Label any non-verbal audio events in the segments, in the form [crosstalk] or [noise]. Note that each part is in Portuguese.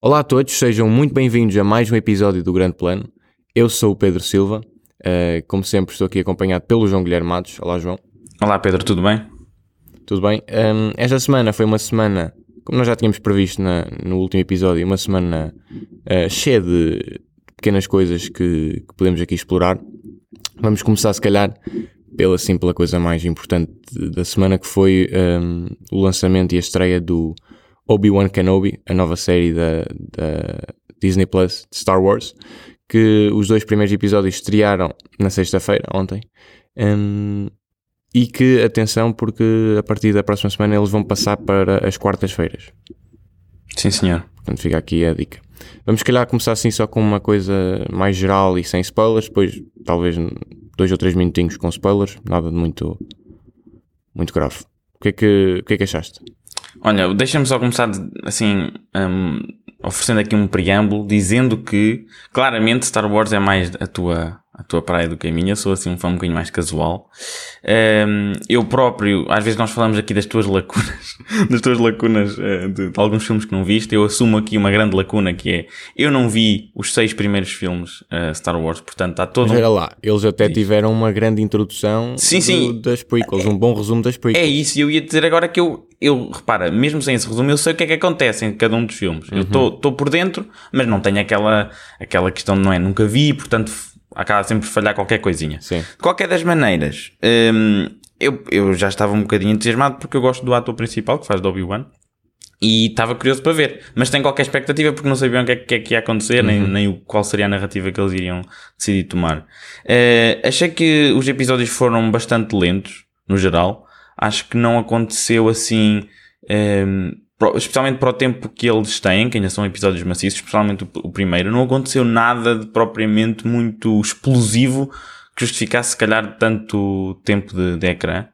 Olá a todos, sejam muito bem-vindos a mais um episódio do Grande Plano. Eu sou o Pedro Silva, uh, como sempre estou aqui acompanhado pelo João Guilherme Matos. Olá João. Olá Pedro, tudo bem? Tudo bem? Um, esta semana foi uma semana, como nós já tínhamos previsto na, no último episódio, uma semana uh, cheia de pequenas coisas que, que, podemos aqui explorar. Vamos começar se calhar pela simples coisa mais importante da semana que foi um, o lançamento e a estreia do Obi-Wan Kenobi, a nova série da, da Disney Plus de Star Wars, que os dois primeiros episódios estrearam na sexta-feira, ontem. Um, e que, atenção, porque a partir da próxima semana eles vão passar para as quartas-feiras. Sim, senhor. Portanto, fica aqui a dica. Vamos, se calhar, começar assim só com uma coisa mais geral e sem spoilers, depois, talvez, dois ou três minutinhos com spoilers, nada de muito, muito grave. O que é que, o que, é que achaste? Olha, deixa-me só começar assim, um, oferecendo aqui um preâmbulo, dizendo que claramente Star Wars é mais a tua, a tua praia do que a minha, sou assim um fã um bocadinho mais casual. Um, eu próprio, às vezes nós falamos aqui das tuas lacunas, [laughs] das tuas lacunas uh, de, de, alguns filmes que não viste, eu assumo aqui uma grande lacuna que é, eu não vi os seis primeiros filmes uh, Star Wars, portanto está todo... Mas um... lá, eles até tiveram uma grande introdução sim, do, sim. das prequels, um bom resumo das prequels. É isso, eu ia dizer agora que eu, eu, repara, mesmo sem esse resumo, eu sei o que é que acontece em cada um dos filmes. Uhum. Eu estou por dentro, mas não tenho aquela, aquela questão de não é, nunca vi, portanto acaba sempre por falhar qualquer coisinha. Sim. De qualquer das maneiras, hum, eu, eu já estava um bocadinho entusiasmado porque eu gosto do ator principal que faz do Obi-Wan. E estava curioso para ver, mas tem qualquer expectativa porque não sabiam o que é que, é que ia acontecer, uhum. nem, nem qual seria a narrativa que eles iriam decidir tomar. Uh, achei que os episódios foram bastante lentos, no geral. Acho que não aconteceu assim. Um, especialmente para o tempo que eles têm, que ainda são episódios maciços, especialmente o, primeiro, não aconteceu nada de propriamente muito explosivo que justificasse, se calhar, tanto tempo de, de ecrã.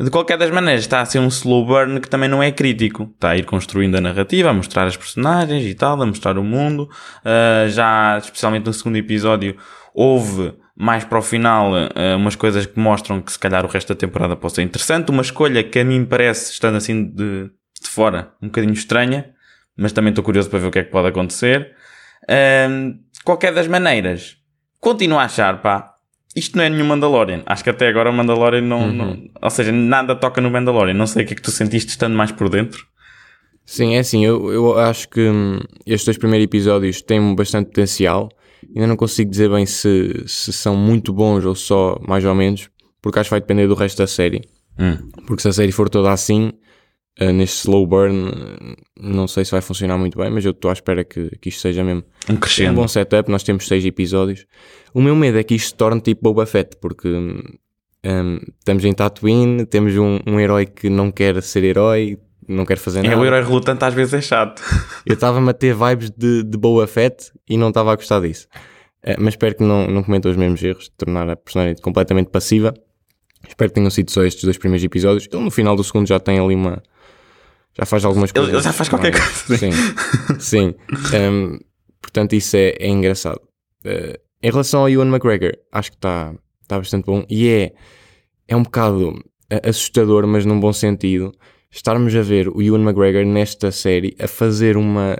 De qualquer das maneiras, está a ser um slow burn que também não é crítico. Está a ir construindo a narrativa, a mostrar as personagens e tal, a mostrar o mundo. Uh, já, especialmente no segundo episódio, houve mais para o final uh, umas coisas que mostram que se calhar o resto da temporada pode ser interessante. Uma escolha que a mim parece, estando assim de, de fora, um bocadinho estranha, mas também estou curioso para ver o que é que pode acontecer. De qualquer das maneiras, continuo a achar, pá, isto não é nenhum Mandalorian. Acho que até agora o Mandalorian não, uhum. não, Ou seja, nada toca no Mandalorian. Não sei o que é que tu sentiste estando mais por dentro. Sim, é assim. Eu, eu acho que hum, estes dois primeiros episódios têm bastante potencial. Ainda não consigo dizer bem se, se são muito bons ou só mais ou menos, porque acho que vai depender do resto da série. Hum. Porque se a série for toda assim, uh, neste slow burn, não sei se vai funcionar muito bem, mas eu estou à espera que, que isto seja mesmo um, crescendo. um bom setup. Nós temos seis episódios. O meu medo é que isto se torne tipo Boba Fett, porque um, estamos em Tatooine, temos um, um herói que não quer ser herói, não quer fazer nada. É, o herói relutante às vezes é chato. Eu estava-me a ter vibes de, de Boba Fett e não estava a gostar disso. Uh, mas espero que não, não cometam os mesmos erros de tornar a personagem completamente passiva. Espero que tenham sido só estes dois primeiros episódios. Ele no final do segundo já tem ali uma, já faz algumas coisas. Ele já faz qualquer coisa. Sim, [laughs] sim. Um, portanto, isso é, é engraçado. Uh, em relação ao Ewan McGregor, acho que está tá bastante bom e é, é um bocado assustador, mas num bom sentido, estarmos a ver o Ewan McGregor nesta série a fazer uma,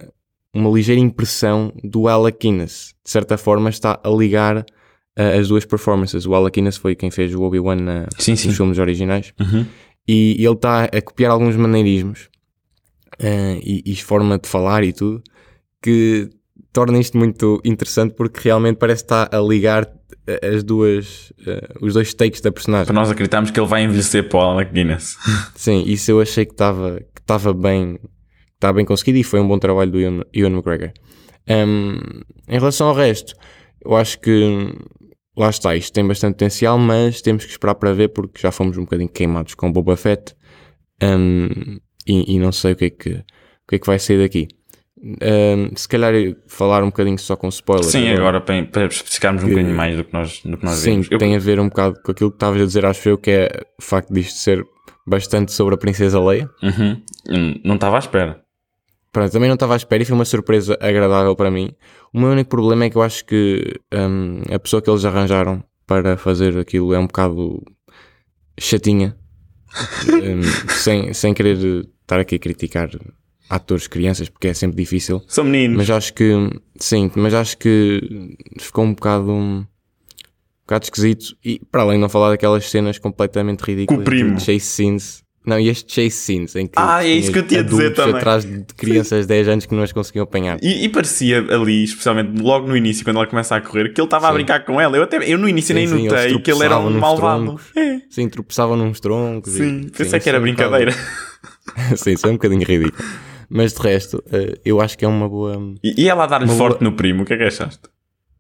uma ligeira impressão do Alec Guinness. De certa forma, está a ligar uh, as duas performances. O Alec Guinness foi quem fez o Obi-Wan nos filmes originais. Uhum. E, e ele está a copiar alguns maneirismos uh, e, e, forma de falar e tudo, que torna isto muito interessante porque realmente parece estar a ligar as duas, uh, os dois takes da personagem. Para nós acreditamos que ele vai envelhecer para o Alec Guinness. [laughs] Sim, isso eu achei que estava que estava bem, estava bem conseguido e foi um bom trabalho do Ian, Ian McGregor. Um, em relação ao resto, eu acho que lá está, isto tem bastante potencial, mas temos que esperar para ver porque já fomos um bocadinho queimados com Boba Fett. Um, e, e, não sei o que é que, o que, é que vai sair daqui. Um, se calhar falar um bocadinho só com spoilers. Sim, agora, para, para especificarmos um bocadinho mais do que nós, do que nós sim, vimos. Sim, tem a ver um bocado com aquilo que estavas a dizer, acho eu, que é o facto disto ser bastante sobre a Princesa Leia. Uhum. Não estava à espera. Pronto, também não estava à espera e foi uma surpresa agradável para mim. O meu único problema é que eu acho que um, a pessoa que eles arranjaram para fazer aquilo é um bocado chatinha, [laughs] um, sem, sem querer estar aqui a criticar atores crianças, porque é sempre difícil. São meninos. Mas acho que, sim, mas acho que ficou um bocado, um bocado esquisito. E para além de não falar daquelas cenas completamente ridículas, Com o primo. de chase scenes. Não, e estes chase scenes em que Ah, é isso que eu tinha a dizer também. atrás de crianças de 10 anos que não as conseguiam apanhar. E, e parecia ali, especialmente logo no início, quando ela começa a correr, que ele estava a Sim. brincar com ela. Eu, até, eu no início Sim, nem sim, notei que ele era um malvado. troncos. É, Sim, tropeçavam nos troncos. sim, e, pensei que era um brincadeira. [laughs] sim, isso é um bocadinho ridículo. Mas de resto, eh, eu acho que é uma boa. E, e ela a dar-lhe forte boa- no primo, o que é que achaste?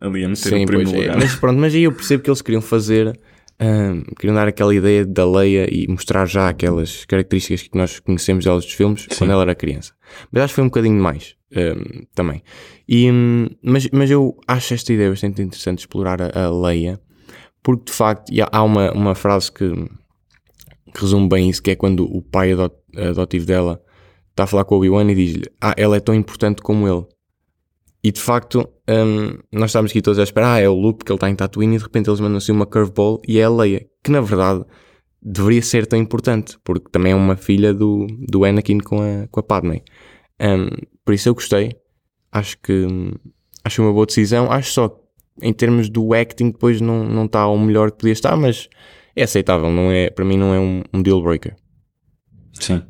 Ali a meter Sim, o primo pois no é. lugar. Mas pronto, mas aí eu percebo que eles queriam fazer. ahm, queriam dar aquela ideia da Leia e mostrar já aquelas características que nós conhecemos delas dos filmes Sim. quando ela era criança. Mas acho que foi um bocadinho demais ahm, também. E, hum, mas, mas eu acho esta ideia bastante interessante explorar a, a Leia, porque de facto há- há uma, uma frase que, que resume bem isso, que é quando o pai adot- adotivo dela está a falar com o Obi-Wan e diz-lhe Ah, ela é tão importante como ele. E de facto, hum, nós estamos aqui todos a esperar, ah, é o Luke porque ele está em Tatooine e de repente eles mandam assim uma curveball e é a Leia, que na verdade deveria ser tão importante, porque também é uma filha do, do Anakin com a, com a Padme. Hum, por isso eu gostei, acho que acho uma boa decisão, acho só que em termos do acting depois não está ao melhor que podia estar, mas é aceitável, não é, para mim não é um, um deal breaker. Sim.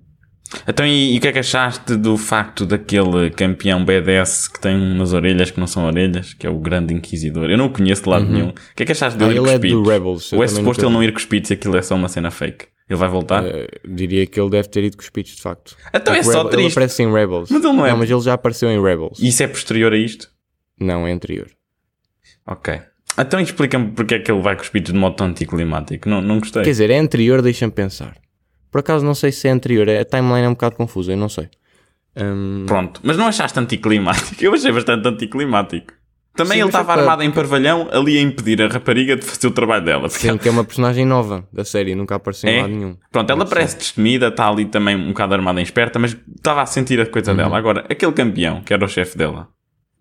Então, e, e o que é que achaste do facto daquele campeão BDS que tem umas orelhas que não são orelhas, que é o grande inquisidor? Eu não o conheço de lado nenhum. O que é que achaste Ah, dele ir ele com é do? Rebels. Ou é suposto ele não ir com os pitos e aquilo é só uma cena fake? Ele vai voltar? Eh, diria que ele deve ter ido com os pitches de facto. Então é Porque só Rebel- Ele triste. aparece em Rebels. Mas ele não é- mas ele já apareceu em Rebels. E isso é posterior a isto? Não, é anterior. Ok. Então explica-me porque é que ele vai com os pitos de modo tão anticlimático. Não, não gostei. Quer dizer, é anterior, deixa-me pensar. Por acaso não sei se é anterior, é- a timeline é um bocado confusa, eu não sei. Hum, Pronto. Mas não achaste anticlimático? [laughs] Eu achei bastante anticlimático. Também Sim, ele foi estava para- armado em parvalhão ali a impedir a rapariga de fazer o trabalho dela. Porque sim, que é uma personagem nova da série, nunca apareceu em É? lado nenhum. Pronto, ela parece destemida, está ali também um bocado armada em esperta, mas estava a sentir a coisa Uhum. dela. Agora, aquele campeão, que era o chefe dela,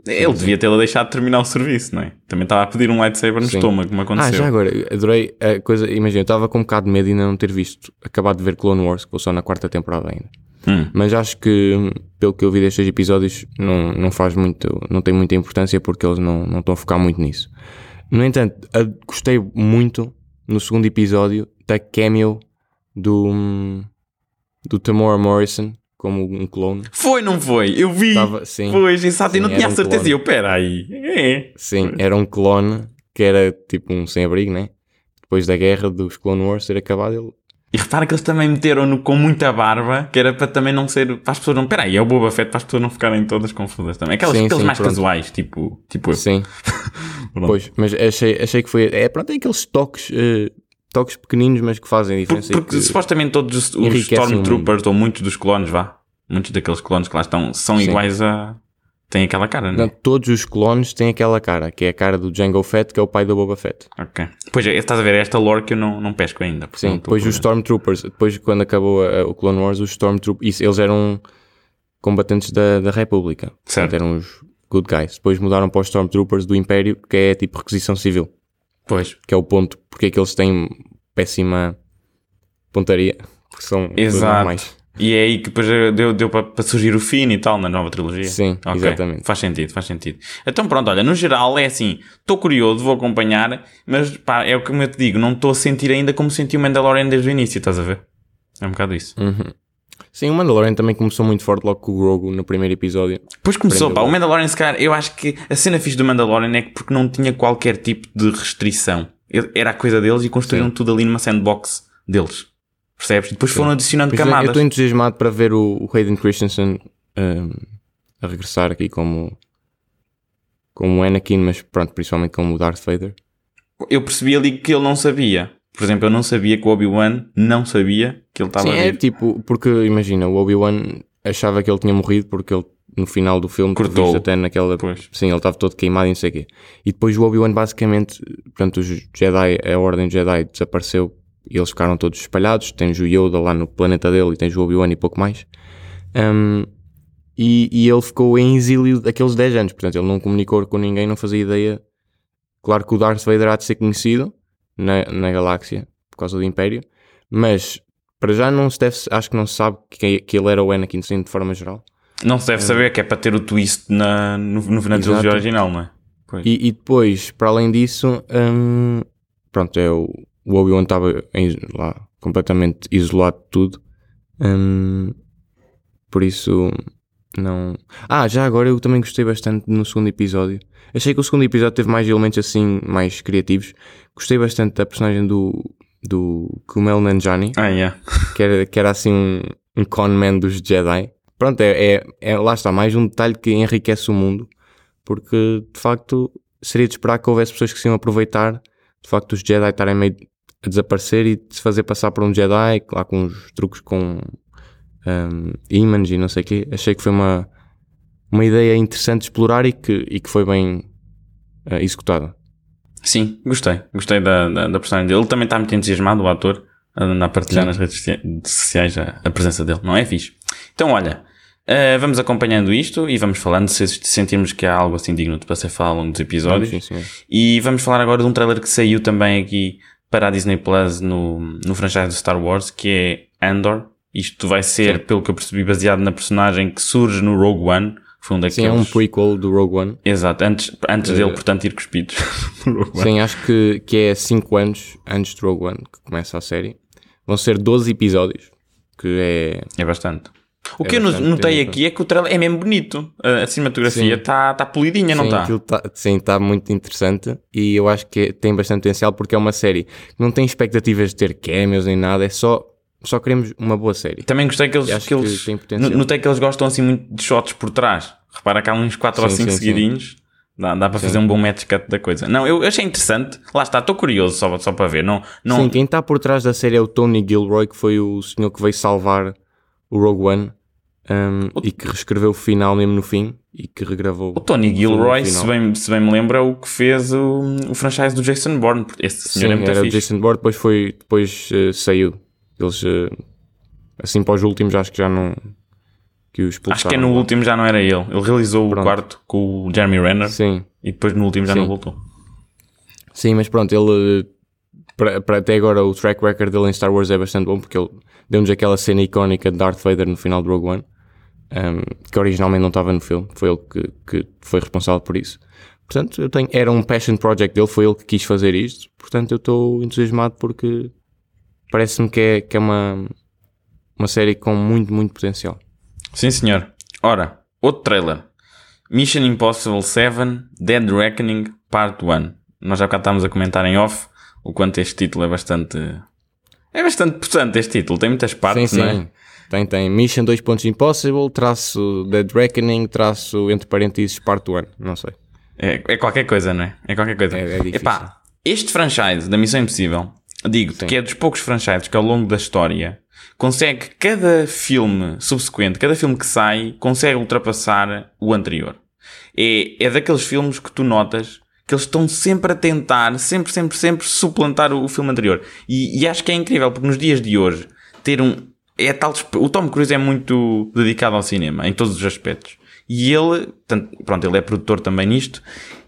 ele devia tê-la deixado terminar o serviço, não é? Também estava a pedir um lightsaber no Sim. estômago, como Ah, aconteceu. já agora, adorei a coisa. Imagina, eu estava com um bocado de medo de ainda não ter visto, acabado de ver Clone Wars, que vou só na quarta temporada ainda. Hum. Mas acho que, pelo que eu vi destes episódios, não, não faz muito, não tem muita importância porque eles não, não estão a focar muito nisso. No entanto, a- gostei muito no segundo episódio da cameo do, do Tamora Morrison como um clone. Foi, não foi? Eu vi. Estava, sim, Pois, exato, e não tinha um certeza. clone. E eu, peraí. É. sim, era um clone que era tipo um sem-abrigo, né? Depois da guerra dos Clone Wars ter acabado, ele E repara que eles também meteram-no com muita barba, que era para também não ser. Para as pessoas não. Peraí, é o Boba Fett, para as pessoas não ficarem todas confusas também. Aquelas, Sim, aqueles sim, mais pronto. casuais, tipo, tipo eu. Sim, [laughs] pois, mas achei, achei que foi. É pronto, é aqueles toques, eh, toques pequeninos, mas que fazem Porque, diferença. e porque que- supostamente todos os, os Stormtroopers, ou muitos dos clones, vá, muitos daqueles clones que lá estão, são Sim. iguais a. têm aquela cara, não Não, é? todos os clones têm aquela cara, que é a cara do Jango Fett, que é o pai do Boba Fett. Ok. Pois é, estás a ver, é esta lore que eu não, não pesco ainda. Sim, depois os. Stormtroopers, depois quando acabou a- o Clone Wars, os Stormtroopers, isso, eles eram combatentes da, da República. Certo. Eram os good guys. Depois mudaram para os Stormtroopers do Império, que é tipo requisição civil, Pois. que é o ponto porque é que eles têm péssima pontaria, porque são Exato. E é aí que depois deu, deu para, para surgir o fim e tal na nova trilogia. Sim, Ok, exatamente. Faz sentido, faz sentido. Então pronto, olha, no geral é assim, estou curioso, vou acompanhar, mas pá, é o que eu te digo, não estou a sentir ainda como senti o Mandalorian desde o início, estás a ver? É um bocado isso. Uhum. Sim, o Mandalorian também começou muito forte logo com o Grogu no primeiro episódio. Depois começou, pá, o. Mandalorian, se calhar, eu acho que a cena fixe do Mandalorian é que porque não tinha qualquer tipo de restrição. Era a coisa deles e construíram Sim. tudo ali numa sandbox deles. Percebes? E depois foram adicionando Por isso, eu camadas. estou entusiasmado para ver o, Hayden Christensen um, a regressar aqui como como Anakin, mas pronto, principalmente como o Darth Vader. Eu percebi ali que ele não sabia. Por exemplo, eu não sabia que o Obi-Wan não sabia que ele estava Sim, é tipo, porque imagina, o Obi-Wan achava que ele tinha morrido porque ele no final do filme Cortou. até naquela. Pois. Sim, ele estava todo queimado e não sei o quê. E depois o Obi-Wan basicamente, portanto, os Jedi, a Ordem Jedi desapareceu e eles ficaram todos espalhados. Tens o Yoda lá no planeta dele e tens o Obi-Wan e pouco mais. Um, e, e ele ficou em exílio daqueles 10 anos, portanto, ele não comunicou com ninguém, não fazia ideia. Claro que o Darth Vader há de ser conhecido, na, na galáxia por causa do Império, mas para já não se deve, acho que não se sabe que, que ele era o Anakin sim, de forma geral. Não se deve saber que é para ter o twist na, no, no, na trilogia original, não é? E, e, depois, para além disso, hum, pronto, é o, o Obi-Wan estava lá completamente isolado de tudo. Hum, por isso, não. Ah, já agora eu também gostei bastante no segundo episódio. Achei que o segundo episódio teve mais elementos assim, mais criativos. Gostei bastante da personagem do, do Kumail Nanjiani. Ah, yeah. [laughs] que, era, que era assim um, um conman dos Jedi. Pronto, é, é, é, lá está, mais um detalhe que enriquece o mundo. Porque, de facto, seria de esperar que houvesse pessoas que se iam aproveitar de facto os Jedi estarem meio a desaparecer e de se fazer passar por um Jedi, lá com uns truques com um, imãs e não sei o quê. Achei que foi uma, uma ideia interessante de explorar e que, e que foi bem uh, executada. Sim, gostei. Gostei da, da, da, personagem dele. Ele também está muito entusiasmado, o ator, a, a partilhar Sim. nas redes sociais a, a, presença dele. Não é fixe? Então, olha, uh, vamos acompanhando isto e vamos falando se sentirmos que há algo assim digno de para ser falado ao longo dos episódios. Sim, sim. E vamos falar agora de um trailer que saiu também aqui para a Disney Plus no, no franchise do Star Wars, que é Andor. Isto vai ser, Sim. pelo que eu percebi, baseado na personagem que surge no Rogue One. Foi um daqueles... Sim, é um prequel do Rogue One. Exato, antes, antes uh... dele, portanto, ir cuspidos. [laughs] Sim, acho que, que é 5 anos antes do Rogue One que começa a série. Vão ser 12 episódios, que é... É bastante. O é que eu notei aqui é que o trailer é mesmo bonito. A cinematografia está tá polidinha, não está? Tá, sim, está muito interessante e eu acho que tem bastante potencial porque é uma série que não tem expectativas de ter cameos nem nada, é só só queremos uma boa série. Também gostei que eles, que eles que notei que eles gostam assim muito de shots por trás. Repara que há uns 4 ou 5 seguidinhos. Sim. Dá, dá para sim. fazer um bom match cut da coisa. Não, eu achei interessante. Lá está, estou curioso só, só para ver. Não, não... Sim, quem está por trás da série é o Tony Gilroy, que foi o senhor que veio salvar o Rogue One um, o... e que reescreveu o final mesmo no fim e que regravou. O Tony Gilroy, se bem, se bem me lembro, é o que fez o, o franchise do Jason Bourne. Esse senhor Sim, é muito era fixe. o Jason Bourne, depois, foi, depois uh, saiu. Eles, uh, assim para os últimos, acho que já não. Que os acho que é no último já não era ele. Ele realizou pronto. o quarto com o Jeremy Renner. Sim. E depois no último já Sim. não voltou. Sim, mas pronto, ele. Para, para até agora o track record dele em Star Wars é bastante bom porque ele deu-nos aquela cena icónica de Darth Vader no final do Rogue One um, que originalmente não estava no filme, foi ele que, que foi responsável por isso. Portanto, eu tenho, era um passion project dele, foi ele que quis fazer isto, portanto eu estou entusiasmado porque parece-me que é, que é uma, uma série com muito, muito potencial. Sim, senhor. Ora, outro trailer. Mission Impossible 7 Dead Reckoning Part 1. Nós já cá estávamos a comentar em off o quanto este título é bastante. É bastante importante este título, tem muitas partes, sim, sim. não é? Tem, tem. Mission 2 pontos Impossible, traço Dead Reckoning, traço entre parênteses Part 1. Não sei. É, é qualquer coisa, não é? É qualquer coisa. É, é difícil. Epá, este franchise da Missão Impossível, digo-te que é dos poucos franchises que ao longo da história consegue cada filme subsequente, cada filme que sai, consegue ultrapassar o anterior. É, é daqueles filmes que tu notas que eles estão sempre a tentar, sempre, sempre, sempre suplantar o, o filme anterior. E, e acho que é incrível, porque nos dias de hoje, ter um, é tal. O Tom Cruise é muito dedicado ao cinema, em todos os aspectos. E ele, pronto, ele é produtor também nisto,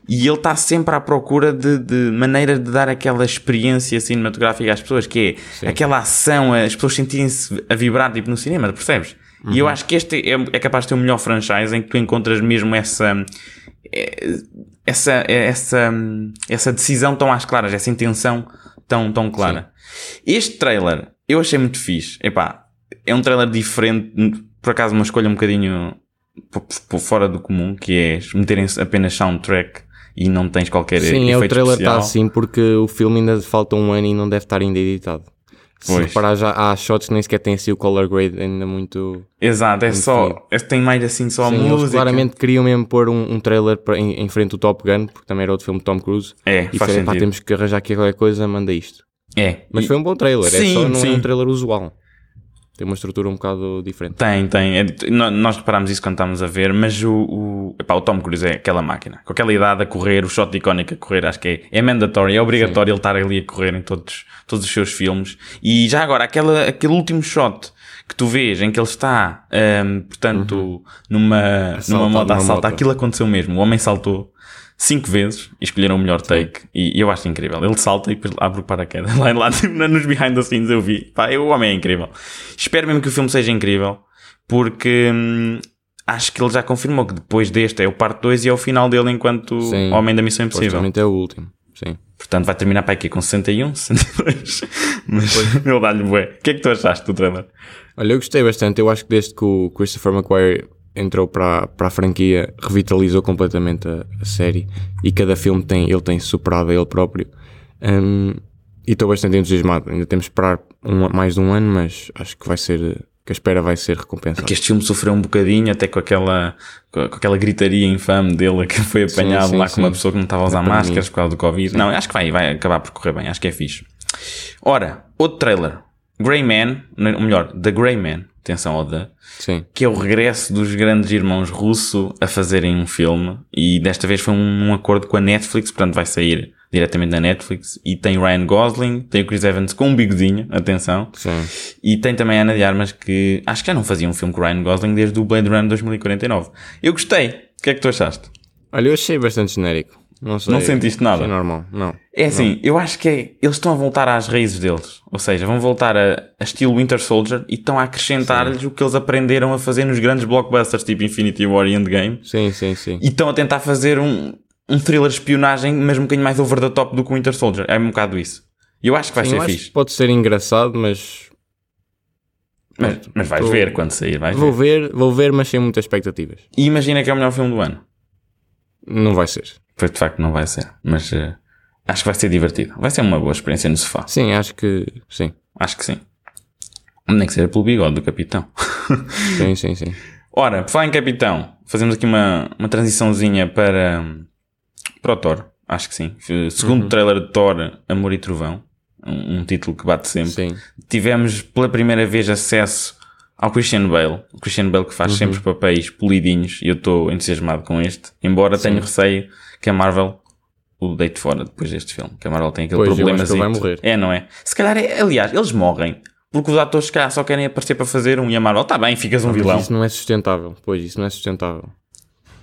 e ele está sempre à procura de, de maneiras de dar aquela experiência cinematográfica às pessoas, que é Sim. aquela ação, as pessoas sentirem-se a vibrar tipo no cinema, percebes? Uhum. E eu uhum. acho que este é, é, capaz de ter o melhor franchise em que tu encontras mesmo essa, é, essa, é, essa, essa decisão tão às claras, essa intenção tão, tão clara. Sim. Este trailer eu achei muito fixe. Epá, é um trailer diferente, por acaso uma escolha um bocadinho fora do comum, que é meterem apenas soundtrack e não tens qualquer Sim, é o trailer está assim porque o filme ainda falta um ano e não deve estar ainda editado. Se pois. reparar, já há shots que nem sequer têm assim o color grade ainda muito. Exato, é só. É, tem mais assim só Sim, a música. Eles claramente queriam mesmo pôr um, um trailer para, em, em, frente do Top Gun, porque também era outro filme de Tom Cruise. É, e faz foi, pá, temos que arranjar aqui qualquer coisa, manda isto. É. Mas e... foi um bom trailer, sim, é só não sim. é um trailer usual. Tem uma estrutura um bocado diferente. Tem, tem. É, nós reparámos isso quando estávamos a ver, mas o, o, epá, o Tom Cruise é aquela máquina. Com aquela idade a correr, o shot icónico a correr, acho que é, é mandatório, é obrigatório Sim. ele estar ali a correr em todos, todos os seus filmes. E já agora, aquela, aquele último shot que tu vês em que ele está, um, portanto, uhum. numa, numa moto a saltar, aquilo aconteceu mesmo. O homem saltou cinco vezes e escolheram o melhor take e, e eu acho incrível. Ele salta e depois abre o paraquedas. [laughs] Lá, lá nos behind the scenes eu vi. Pá, o homem é incrível. Espero mesmo que o filme seja incrível porque hum, acho que ele já confirmou que depois deste é o parte 2 e é o final dele enquanto Sim. Homem da Missão Impossível. É o último. Sim. Portanto vai terminar para aqui com 61, 62. [laughs] Mas [laughs] ele dá-lhe bué. O que é que tu achaste do trailer? Olha, eu gostei bastante. Eu acho que desde que o Christopher McQuarrie entrou para, para a franquia, revitalizou completamente a, a série e cada filme tem, ele tem superado a ele próprio. Hum, e estou bastante entusiasmado. Ainda temos de esperar um- mais de um ano, mas acho que vai ser que a espera vai ser recompensada. Que este filme sofreu um bocadinho, até com aquela, com aquela gritaria infame dele que foi apanhado sim, lá com uma sim. pessoa que não estava a usar Na pandemia. máscaras por causa do Covid. Não, acho que vai, vai acabar por correr bem, acho que é fixe. Ora, outro trailer. Grey Man, ou melhor, The Grey Man, atenção ao The, Sim. que é o regresso dos grandes irmãos russo a fazerem um filme e desta vez foi um, um acordo com a Netflix, portanto vai sair diretamente da Netflix e tem Ryan Gosling, tem o Chris Evans com um bigodinho, atenção, Sim. e tem também a Ana de Armas que acho que já não fazia um filme com o Ryan Gosling desde o Blade Runner 2049. Eu gostei. O que é que tu achaste? Olha, eu achei bastante genérico. Não sei. Não sentiste nada? Achei normal. Não. É assim, eu acho que é, eles estão a voltar às raízes deles. Ou seja, vão voltar a, a estilo Winter Soldier e estão a acrescentar-lhes o que eles aprenderam a fazer nos grandes blockbusters tipo Infinity War e Endgame. Sim, sim, sim. E estão a tentar fazer um, um thriller de espionagem, mas um bocadinho mais over the top do que o Winter Soldier. É um bocado isso. Eu acho que vai Sim, ser fixe. pode ser engraçado, mas Mas, mas vais Tô- ver quando sair, vais vou ver. ver, vou ver, mas sem muitas expectativas. E imagina que é o melhor filme do ano. Não vai ser. Pois de facto não vai ser. Mas eh, acho que vai ser divertido. Vai ser uma boa experiência no sofá. Sim, acho que sim. Acho que sim. Nem que seja pelo bigode do capitão. [laughs] Sim, sim, sim. Ora, por falar em capitão, fazemos aqui uma, uma transiçãozinha para, para o Thor. Acho que sim. Segundo Uhum. trailer de Thor, Amor e Trovão. Um, um título que bate sempre. Sim. Tivemos pela primeira vez acesso ao Christian Bale. O Christian Bale que Uhum. faz sempre os papéis polidinhos e eu estou entusiasmado com este. Embora tenha receio que a Marvel o deite fora depois deste filme. Que a Marvel tem aquele Pois, problema. ele vai morrer. É, não é? Se calhar, é, aliás, eles morrem. Porque os atores, se calhar, só querem aparecer para fazer um e a Marvel, tá bem, ficas um Mas vilão. isso não é sustentável. Pois, isso não é sustentável.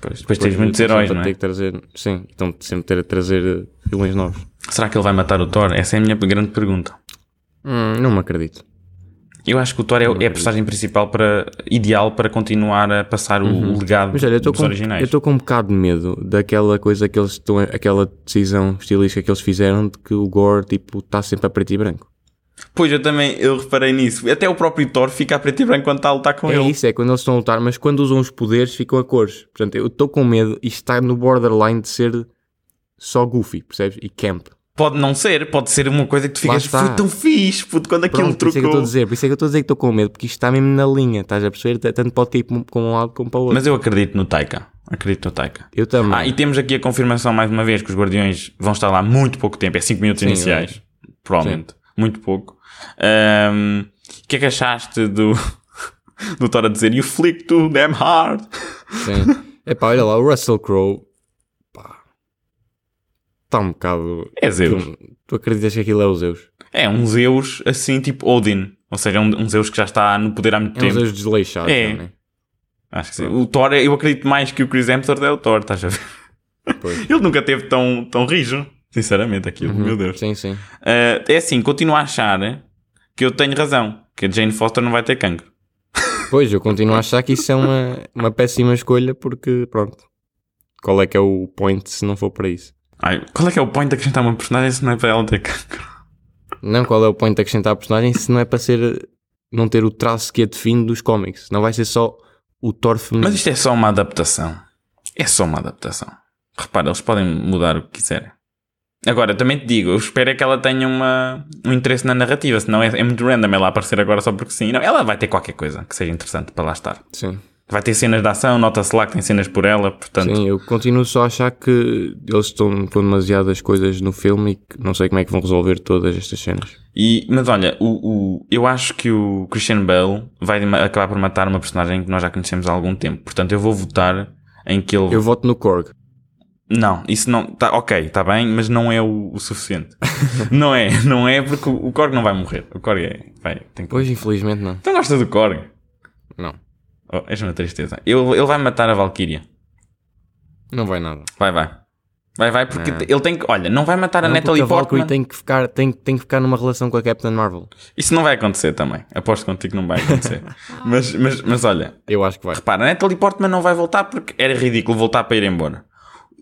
Pois, depois tens Pois, muitos heróis, sempre não é? trazer, sim, estão sempre ter a trazer eh, vilões novos. Será que ele vai matar o Thor? Essa é a minha grande pergunta. Hum, não me acredito. Eu acho que o Thor é, é a personagem principal para, ideal para continuar a passar o, o legado Uhum. Mas olha, eu dos com, originais. eu estou com um bocado de medo daquela coisa que eles estão, aquela decisão estilística que eles fizeram de que o Gore, tipo, está sempre a preto e branco. Pois, eu também eu reparei nisso. Até o próprio Thor fica a preto e branco quando está a lutar com É ele. isso, é quando eles estão a lutar, mas quando usam os poderes ficam a cores. Portanto, eu estou com medo e está no borderline de ser só goofy, percebes? E camp. Pode não ser, pode ser uma coisa que tu ficas. "Foi tão fixe, puto, quando aquilo Pronto, por isso é que eu estou a trocou. dizer, por isso é que eu estou a dizer que estou com medo, porque isto está mesmo na linha, estás a perceber? Tanto pode para um- para um lado como para o outro. Mas eu acredito no Taika. Acredito no Taika. eu também. Ah, e temos aqui a confirmação mais uma vez que os Guardiões vão estar lá muito pouco tempo, é 5 minutos Sim, iniciais. Provavelmente. Muito pouco. O que é que achaste do, [laughs] do Thor a dizer You flick to them hard? Sim. Epá, olha lá, o Russell Crowe, está um bocado... É Zeus. Tu, tu acreditas que aquilo é o Zeus? É um Zeus assim, tipo Odin. Ou seja, um, um Zeus que já está no poder há muito É um tempo. Zeus desleixado, É. é? Acho que sim. O Thor, eu acredito mais que o Chris Hemsworth é o Thor, estás a ver? Pois. [laughs] Ele nunca teve tão, tão rijo. Sinceramente, aquilo, Uhum. meu Deus. Sim, sim. Ah, é assim, continuo a achar que eu tenho razão. Que a Jane Foster não vai ter cancro. [laughs] Pois, eu continuo a achar que isso é uma, uma péssima escolha porque, pronto, qual é que é o point se não for para isso? Ai, qual é que é o point de acrescentar uma personagem se não é para ela ter cancro? Não, qual é o point de acrescentar a personagem se não é para ser, não ter o traço que a define dos cómics? Não vai ser só o Thor feminino. Mas isto é só uma adaptação. É só uma adaptação. Repara, eles podem mudar o que quiserem. Agora, também te digo, eu espero é que ela tenha uma, um interesse na narrativa, senão é, é muito random ela aparecer agora só porque sim. Não, ela vai ter qualquer coisa que seja interessante para lá estar. Sim. Vai ter cenas de ação, nota-se lá que tem cenas por ela, portanto. Sim, eu continuo só a achar que eles estão com demasiadas coisas no filme e que não sei como é que vão resolver todas estas cenas. E, mas olha, o, o, eu acho que o Christian Bale vai acabar por matar uma personagem que nós já conhecemos há algum tempo. Portanto, eu vou votar em que ele. Eu voto no Korg. Não, isso não. Tá, ok, está bem, mas não é o, o suficiente. [laughs] não é, não é porque o, o Korg não vai morrer. O Korg é. Vai, tem que... Pois, infelizmente, não. Então gosta do Korg? Não. Oh, és uma tristeza. Ele, ele vai matar a Valkyria. Não vai nada. Vai, vai. Vai, vai, porque ele tem que. Olha, não vai matar a Não, Natalie a Valkyrie Portman. tem que, ficar, tem, tem que ficar numa relação com a Captain Marvel. Isso não vai acontecer também. Aposto contigo que não vai acontecer. [laughs] mas, mas, mas olha, Eu acho que vai. repara, a Natalie Portman não vai voltar porque era ridículo voltar para ir embora.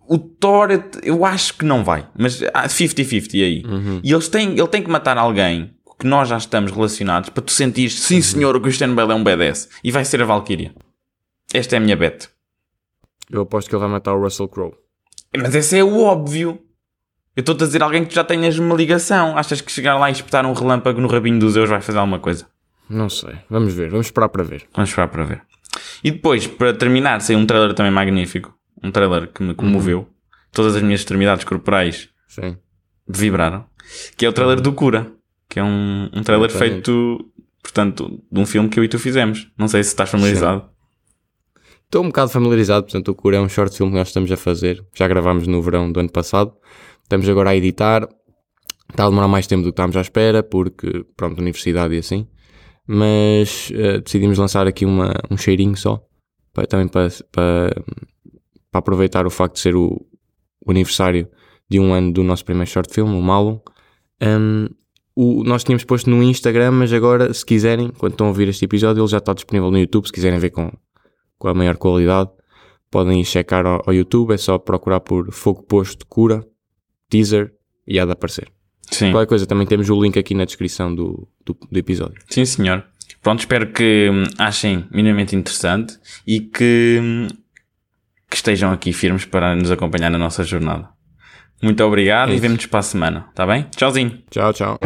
O Thor, eu acho que não vai, mas há 50-50 aí. E eles têm, ele tem que matar alguém que nós já estamos relacionados para tu sentir, sim senhor, o Christian Bale é um badass. E vai ser a Valkyria. Esta é a minha bet. Eu aposto que ele vai matar o Russell Crowe. Mas esse é o óbvio. Eu estou-te a dizer alguém que tu já tenhas uma ligação. Achas que chegar lá e espetar um relâmpago no rabinho dos Zeus vai fazer alguma coisa? Não sei. Vamos ver. Vamos esperar para ver. Vamos esperar para ver. E depois, para terminar, saiu um trailer também magnífico. Um trailer que me comoveu. Todas as minhas extremidades corporais Sim. vibraram. Que é o trailer do Cura. Que é um, um trailer Exatamente. feito, portanto, de um filme que eu e tu fizemos. Não sei se estás familiarizado. Estou um bocado familiarizado, portanto, o Cura é um short film que nós estamos a fazer. Já gravámos no verão do ano passado. Estamos agora a editar. Está a demorar mais tempo do que estávamos à espera, porque, pronto, universidade e assim. Mas eh, decidimos lançar aqui uma, um cheirinho só. Para, também para, para, para aproveitar o facto de ser o, o aniversário de um ano do nosso primeiro short film, o Malum. Um, o, nós tínhamos posto no Instagram, mas agora, se quiserem, quando estão a ouvir este episódio, ele já está disponível no YouTube. Se quiserem ver com, com a maior qualidade, podem ir checar ao, ao YouTube. É só procurar por Fogo Posto Cura, teaser e há de aparecer. Sim. Qualquer coisa, também temos o link aqui na descrição do, do, do episódio. Sim, senhor. Pronto, espero que hum, achem minimamente interessante e que, hum, que estejam aqui firmes para nos acompanhar na nossa jornada. Muito obrigado É e isso. vemo-nos para a semana, tá bem? Tchauzinho. Tchau, tchau.